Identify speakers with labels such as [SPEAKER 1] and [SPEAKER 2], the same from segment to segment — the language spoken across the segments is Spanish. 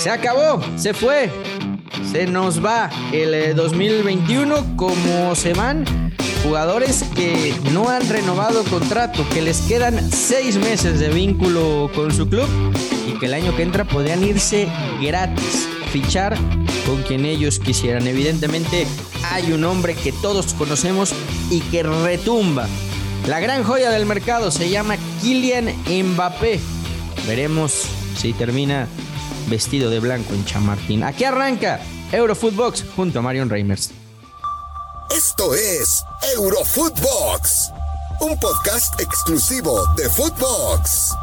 [SPEAKER 1] Se acabó, se fue, se nos va el 2021 eh, como se van jugadores que no han renovado contrato, que les quedan seis meses de vínculo con su club y que el año que entra podrían irse gratis, fichar con quien ellos quisieran. Evidentemente hay un hombre que todos conocemos y que retumba. La gran joya del mercado se llama Kylian Mbappé. Veremos si termina vestido de blanco en Chamartín. Aquí arranca Eurofootbox junto a Marion Reimers.
[SPEAKER 2] Esto es Eurofootbox, un podcast exclusivo de Footbox.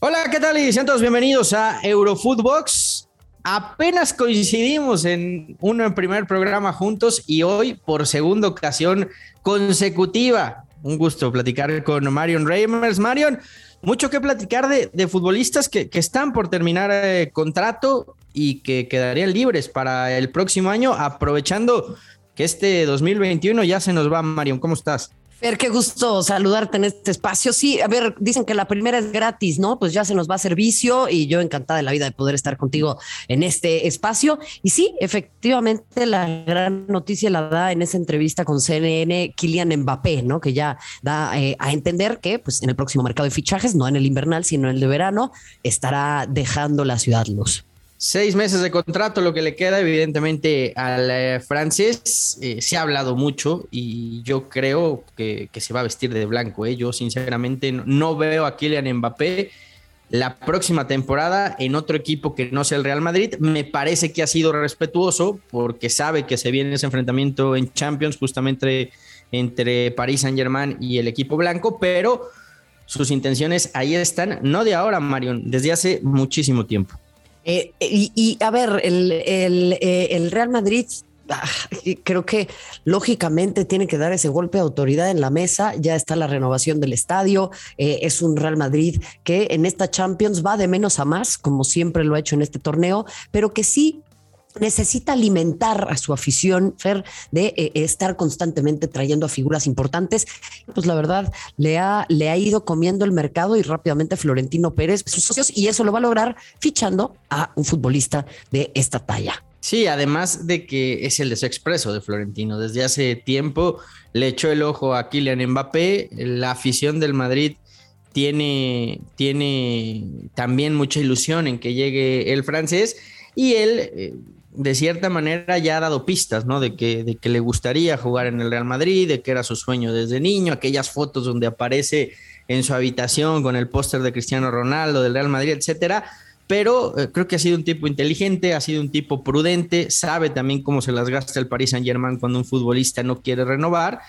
[SPEAKER 1] Hola, ¿qué tal? Y sean todos bienvenidos a Eurofootbox. Apenas coincidimos en un primer programa juntos y hoy por segunda ocasión consecutiva. Un gusto platicar con Marion Reimers. Marion, mucho que platicar de, futbolistas que, están por terminar eh, contrato y que quedarían libres para el próximo año, aprovechando que este 2021 ya se nos va, Marion. ¿Cómo estás?
[SPEAKER 3] Fer, qué gusto saludarte en este espacio. Sí, a ver, dicen que la primera es gratis, ¿no? Pues ya se nos va a servicio y yo encantada de la vida de poder estar contigo en este espacio. Y sí, efectivamente, la gran noticia la da en esa entrevista con CNN Kylian Mbappé, ¿no? Que ya da eh, a entender que, pues, en el próximo mercado de fichajes, no en el invernal, sino en el de verano, estará dejando la ciudad luz.
[SPEAKER 1] Seis meses de contrato, lo que le queda evidentemente al eh, francés. Eh, se ha hablado mucho y yo creo que, se va a vestir de blanco. ¿eh? Yo sinceramente no, veo a Kylian Mbappé la próxima temporada en otro equipo que no sea el Real Madrid. Me parece que ha sido respetuoso porque sabe que se viene ese enfrentamiento en Champions justamente entre París Saint Germain y el equipo blanco, pero sus intenciones ahí están, no de ahora, Marion, desde hace muchísimo tiempo.
[SPEAKER 3] Eh, y, a ver, el, eh, Real Madrid ah, creo que lógicamente tiene que dar ese golpe de autoridad en la mesa. Ya está la renovación del estadio. Eh, es un Real Madrid que en esta Champions va de menos a más, como siempre lo ha hecho en este torneo, pero que sí necesita alimentar a su afición, Fer, de eh, estar constantemente trayendo a figuras importantes. Pues la verdad, le ha, le ha ido comiendo el mercado y rápidamente Florentino Pérez, sus socios, y eso lo va a lograr fichando a un futbolista de esta talla.
[SPEAKER 1] Sí, además de que es el deseo expreso de Florentino. Desde hace tiempo le echó el ojo a Kylian Mbappé. La afición del Madrid tiene, tiene también mucha ilusión en que llegue el francés y él eh, de cierta manera ya ha dado pistas, ¿no? De que, de que le gustaría jugar en el Real Madrid, de que era su sueño desde niño, aquellas fotos donde aparece en su habitación con el póster de Cristiano Ronaldo, del Real Madrid, etcétera. Pero eh, creo que ha sido un tipo inteligente, ha sido un tipo prudente, sabe también cómo se las gasta el Paris Saint Germain cuando un futbolista no quiere renovar.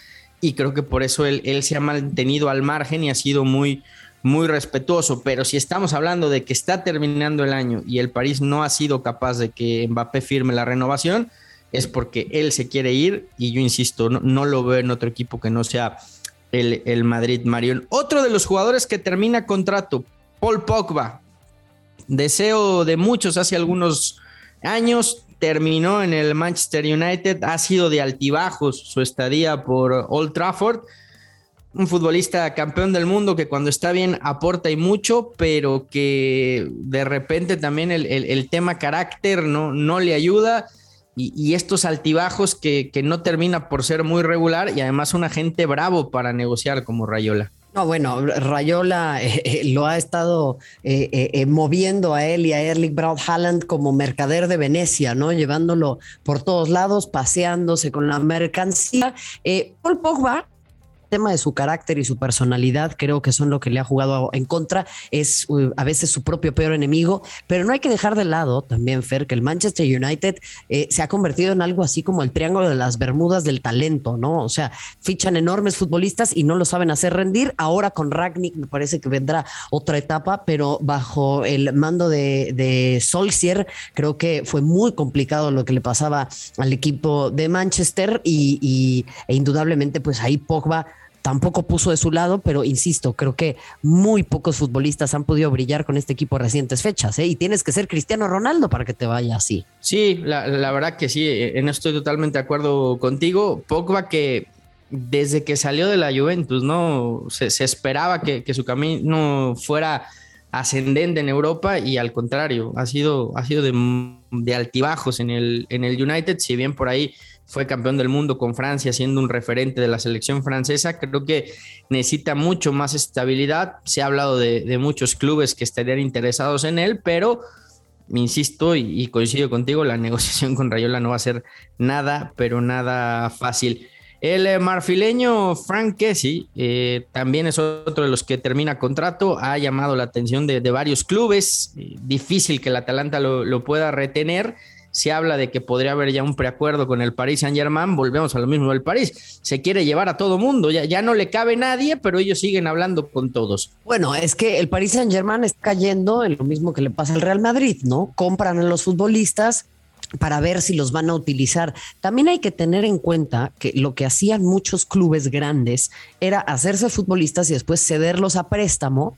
[SPEAKER 1] Y creo que por eso él, él se ha mantenido al margen y ha sido muy, muy respetuoso, pero si estamos hablando de que está terminando el año y el París no ha sido capaz de que Mbappé firme la renovación, es porque él se quiere ir y yo insisto, no, lo veo en otro equipo que no sea el, el Madrid Marion. Otro de los jugadores que termina contrato, Paul Pogba, deseo de muchos hace algunos años, terminó en el Manchester United, ha sido de altibajos su estadía por Old Trafford un futbolista campeón del mundo que cuando está bien aporta y mucho, pero que de repente también el, tema carácter no, no le ayuda y, estos altibajos que, no termina por ser muy regular y además un agente bravo para negociar como Rayola.
[SPEAKER 3] No, bueno, Rayola eh, eh, lo ha estado eh, moviendo a él y a Erling Braut Haaland como mercader de Venecia, ¿no? Llevándolo por todos lados, paseándose con la mercancía. Paul Pogba tema de su carácter y su personalidad creo que son lo que le ha jugado en contra. Es uh, a veces su propio peor enemigo, pero no hay que dejar de lado también, Fer, que el Manchester United eh, se ha convertido en algo así como el triángulo de las Bermudas del talento, ¿no? O sea, fichan enormes futbolistas y no lo saben hacer rendir. Ahora con Ragnick me parece que vendrá otra etapa, pero bajo el mando de, de Solskjaer creo que fue muy complicado lo que le pasaba al equipo de Manchester y, e indudablemente pues ahí Pogba tampoco puso de su lado, pero insisto, creo que muy pocos futbolistas han podido brillar con este equipo recientes fechas, ¿eh? y tienes que ser Cristiano Ronaldo para que te vaya así.
[SPEAKER 1] Sí, la, verdad que sí, en esto estoy totalmente de acuerdo contigo. Pogba que desde que salió de la Juventus, ¿no? Se, esperaba que, que, su camino fuera ascendente en Europa y al contrario, ha sido, ha sido de, altibajos en el, en el United, si bien por ahí fue campeón del mundo con Francia, siendo un referente de la selección francesa, creo que necesita mucho más estabilidad. Se ha hablado de, muchos clubes que estarían interesados en él, pero insisto y, coincido contigo, la negociación con Rayola no va a ser nada, pero nada fácil. El eh, marfileño Frank Kessie eh, también es otro de los que termina contrato, ha llamado la atención de, varios clubes, eh, difícil que el Atalanta lo, pueda retener. Se habla de que podría haber ya un preacuerdo con el Paris Saint Germain, volvemos a lo mismo del París, se quiere llevar a todo mundo, ya, ya no le cabe nadie, pero ellos siguen hablando con todos.
[SPEAKER 3] Bueno, es que el Paris Saint Germain está cayendo en lo mismo que le pasa al Real Madrid, ¿no? Compran a los futbolistas, para ver si los van a utilizar. También hay que tener en cuenta que lo que hacían muchos clubes grandes era hacerse futbolistas y después cederlos a préstamo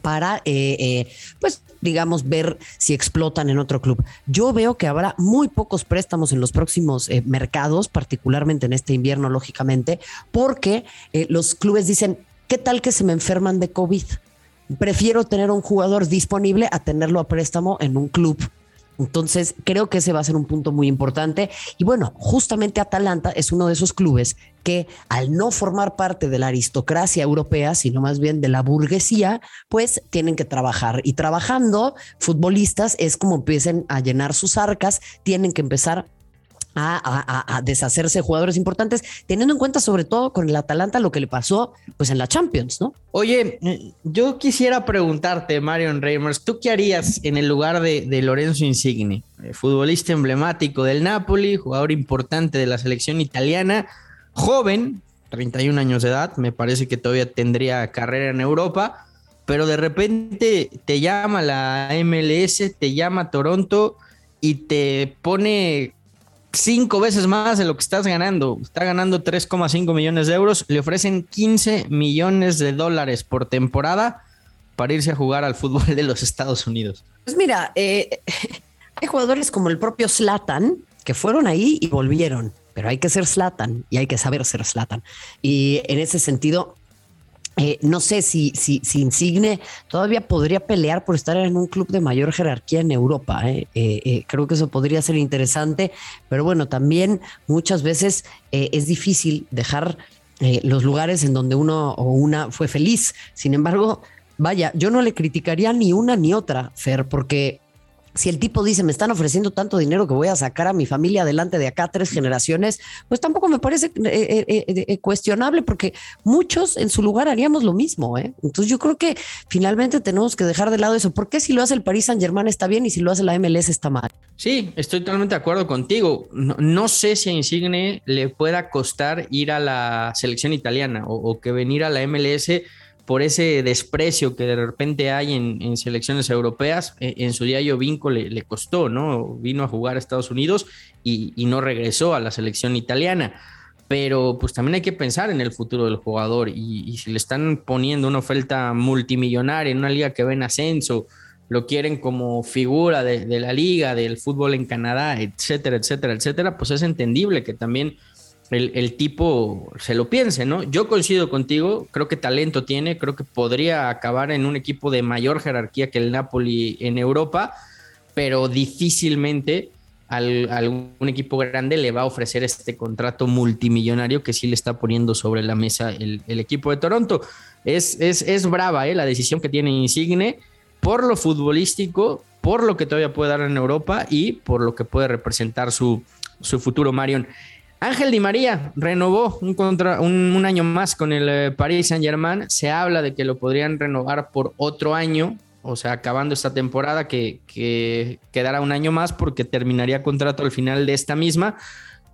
[SPEAKER 3] para, eh, eh, pues, digamos, ver si explotan en otro club. Yo veo que habrá muy pocos préstamos en los próximos eh, mercados, particularmente en este invierno, lógicamente, porque los clubes dicen, ¿qué tal que se me enferman de COVID? Prefiero tener un jugador disponible a tenerlo a préstamo en un club entonces, creo que ese va a ser un punto muy importante. Y bueno, justamente Atalanta es uno de esos clubes que al no formar parte de la aristocracia europea, sino más bien de la burguesía, pues tienen que trabajar. Y trabajando, futbolistas es como empiecen a llenar sus arcas, tienen que empezar a, deshacerse de jugadores importantes, teniendo en cuenta sobre todo con el Atalanta lo que le pasó pues en la Champions, ¿no?
[SPEAKER 1] Oye, yo quisiera preguntarte, Marion Reimers, ¿tú qué harías en el lugar de, Lorenzo Insigne, eh, futbolista emblemático del Napoli, jugador importante de la selección italiana, joven, 31 años de edad, me parece que todavía tendría carrera en Europa, pero de repente te llama la MLS, te llama Toronto y te pone cinco veces más de lo que estás ganando. Está ganando 3,5 millones de euros. Le ofrecen 15 millones de dólares por temporada para irse a jugar al fútbol de los Estados Unidos.
[SPEAKER 3] Pues mira, eh, hay jugadores como el propio Slatan que fueron ahí y volvieron. Pero hay que ser Slatan y hay que saber ser Slatan. Y en ese sentido, eh, no sé si, si, si, Insigne todavía podría pelear por estar en un club de mayor jerarquía en Europa. ¿eh? Eh, creo que eso podría ser interesante, pero bueno, también muchas veces es difícil dejar los lugares en donde uno o una fue feliz. Sin embargo, vaya, yo no le criticaría ni una ni otra, Fer, porque si el tipo dice, me están ofreciendo tanto dinero que voy a sacar a mi familia adelante de acá tres generaciones, pues tampoco me parece eh, eh, eh, cuestionable porque muchos en su lugar haríamos lo mismo. Entonces yo creo que finalmente tenemos que dejar de lado eso. ¿Por qué si lo hace el Paris Saint Germain está bien y si lo hace la MLS está mal?
[SPEAKER 1] Sí, estoy totalmente de acuerdo contigo. No, sé si a Insigne le pueda costar ir a la selección italiana o que venir a la MLS por ese desprecio que de repente hay en, selecciones europeas. E, en, su día Vinco le, costó, ¿no? Vino a jugar a Estados Unidos y, no regresó a la selección italiana. Pero pues también hay que pensar en el futuro del jugador y, si le están poniendo una oferta multimillonaria en una liga que va en ascenso, lo quieren como figura de, de la liga, del fútbol en Canadá, etcétera, etcétera, etcétera, pues es entendible que también el, tipo se lo piense, ¿no? Yo coincido contigo, creo que talento tiene, creo que podría acabar en un equipo de mayor jerarquía que el Napoli en Europa, pero difícilmente al, algún equipo grande le va a ofrecer este contrato multimillonario que sí le está poniendo sobre la mesa el, equipo de Toronto. Es, es, es brava ¿eh? la decisión que tiene Insigne por lo futbolístico, por lo que todavía puede dar en Europa y por lo que puede representar su, su futuro, Marion. Ángel Di María renovó un, año más con el eh, Paris Saint Germain. Se habla de que lo podrían renovar por otro año, o sea, acabando esta temporada, que, que quedará un año más porque terminaría contrato al final de esta misma.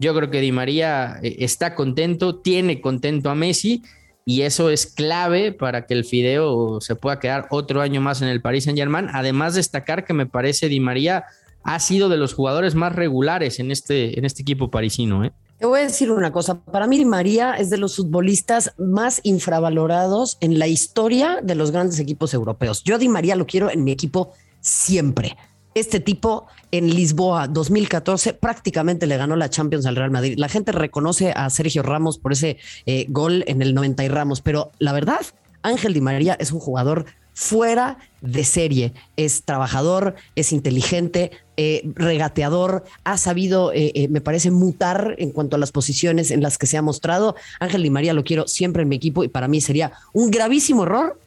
[SPEAKER 1] Yo creo que Di María eh, está contento, tiene contento a Messi y eso es clave para que el Fideo se pueda quedar otro año más en el Paris Saint Germain. Además, destacar que me parece Di María ha sido de los jugadores más regulares en este, en este equipo parisino. ¿eh?
[SPEAKER 3] Te voy a decir una cosa, para mí María es de los futbolistas más infravalorados en la historia de los grandes equipos europeos. Yo Di María lo quiero en mi equipo siempre. Este tipo en Lisboa 2014 prácticamente le ganó la Champions al Real Madrid. La gente reconoce a Sergio Ramos por ese eh, gol en el 90 y Ramos, pero la verdad, Ángel Di María es un jugador fuera de serie. Es trabajador, es inteligente, eh, regateador, ha sabido, eh, eh, me parece, mutar en cuanto a las posiciones en las que se ha mostrado. Ángel Di María lo quiero siempre en mi equipo y para mí sería un gravísimo error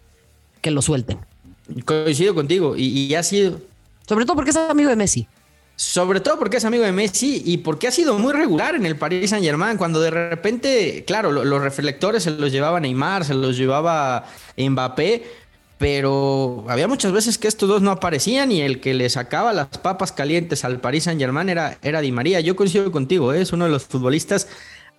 [SPEAKER 3] que lo suelten.
[SPEAKER 1] Coincido contigo y, y ha sido...
[SPEAKER 3] Sobre todo porque es amigo de Messi.
[SPEAKER 1] Sobre todo porque es amigo de Messi y porque ha sido muy regular en el Paris Saint Germain. Cuando de repente, claro, los reflectores se los llevaba Neymar, se los llevaba Mbappé, pero había muchas veces que estos dos no aparecían y el que le sacaba las papas calientes al Paris Saint Germain era, era Di María. Yo coincido contigo, ¿eh? es uno de los futbolistas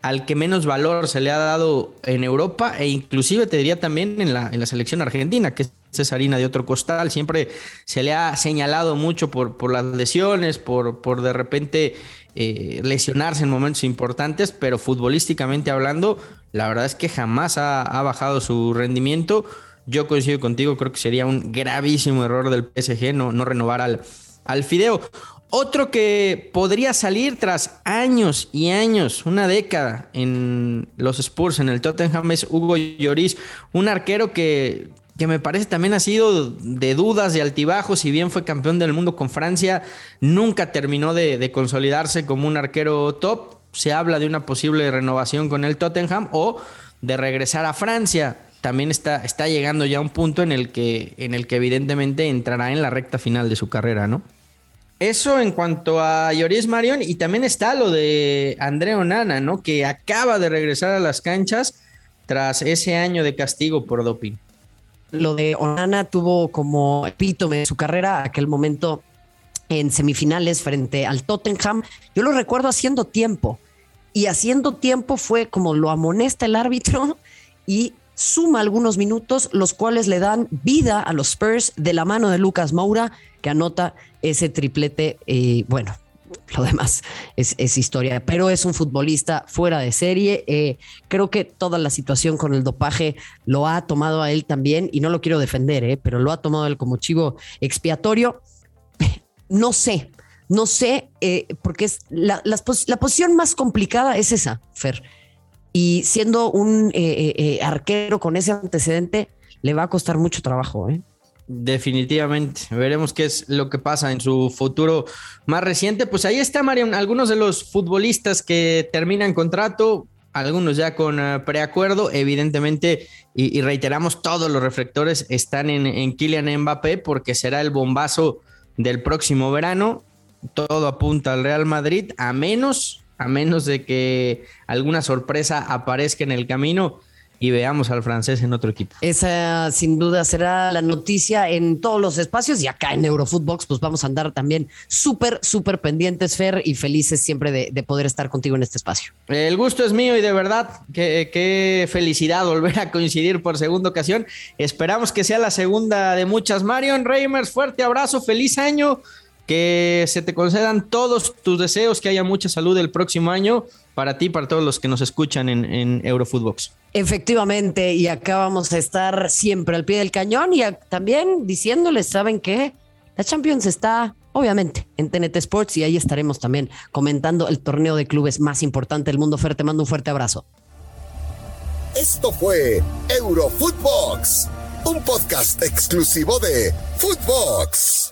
[SPEAKER 1] al que menos valor se le ha dado en Europa e inclusive te diría también en la, en la selección argentina, que es harina de otro costal. Siempre se le ha señalado mucho por, por las lesiones, por, por de repente eh, lesionarse en momentos importantes, pero futbolísticamente hablando, la verdad es que jamás ha bajado su rendimiento. Yo coincido contigo, creo que sería un gravísimo error del PSG no, no renovar al, al Fideo. Otro que podría salir tras años y años, una década en los Spurs, en el Tottenham, es Hugo Lloris, un arquero que, que me parece también ha sido de dudas, de altibajos, si bien fue campeón del mundo con Francia, nunca terminó de, de consolidarse como un arquero top. Se habla de una posible renovación con el Tottenham o de regresar a Francia también está, está llegando ya a un punto en el, que, en el que evidentemente entrará en la recta final de su carrera, ¿no? Eso en cuanto a Lloris Marion y también está lo de André Onana, ¿no? Que acaba de regresar a las canchas tras ese año de castigo por doping.
[SPEAKER 3] Lo de Onana tuvo como epítome de su carrera aquel momento en semifinales frente al Tottenham. Yo lo recuerdo haciendo tiempo y haciendo tiempo fue como lo amonesta el árbitro y suma algunos minutos, los cuales le dan vida a los Spurs de la mano de Lucas Moura, que anota ese triplete. Eh, bueno, lo demás es, historia, pero es un futbolista fuera de serie. Eh, creo que toda la situación con el dopaje lo ha tomado a él también, y no lo quiero defender, eh, pero lo ha tomado él como chivo expiatorio. No sé, no sé, eh, porque es la, la, la posición más complicada es esa, Fer y siendo un eh, eh, eh, arquero con ese antecedente, le va a costar mucho trabajo. ¿eh?
[SPEAKER 1] Definitivamente. Veremos qué es lo que pasa en su futuro más reciente. Pues ahí está, Mariam, algunos de los futbolistas que terminan contrato, algunos ya con preacuerdo, evidentemente, y, y, reiteramos, todos los reflectores están en, en Kylian Mbappé porque será el bombazo del próximo verano. Todo apunta al Real Madrid, a menos a menos de que alguna sorpresa aparezca en el camino y veamos al francés en otro equipo.
[SPEAKER 3] Esa sin duda será la noticia en todos los espacios y acá en Eurofootbox pues vamos a andar también súper, súper pendientes, Fer, y felices siempre de, de, poder estar contigo en este espacio.
[SPEAKER 1] El gusto es mío y de verdad qué, qué felicidad volver a coincidir por segunda ocasión. Esperamos que sea la segunda de muchas. Marion Reimers, fuerte abrazo, feliz año que se te concedan todos tus deseos, que haya mucha salud el próximo año para ti, para todos los que nos escuchan en, en Eurofootbox.
[SPEAKER 3] Efectivamente, y acá vamos a estar siempre al pie del cañón y a, también diciéndoles, ¿saben qué? La Champions está obviamente en TNT Sports y ahí estaremos también comentando el torneo de clubes más importante del mundo. Fer, te mando un fuerte abrazo.
[SPEAKER 2] Esto fue Eurofootbox, un podcast exclusivo de Footbox.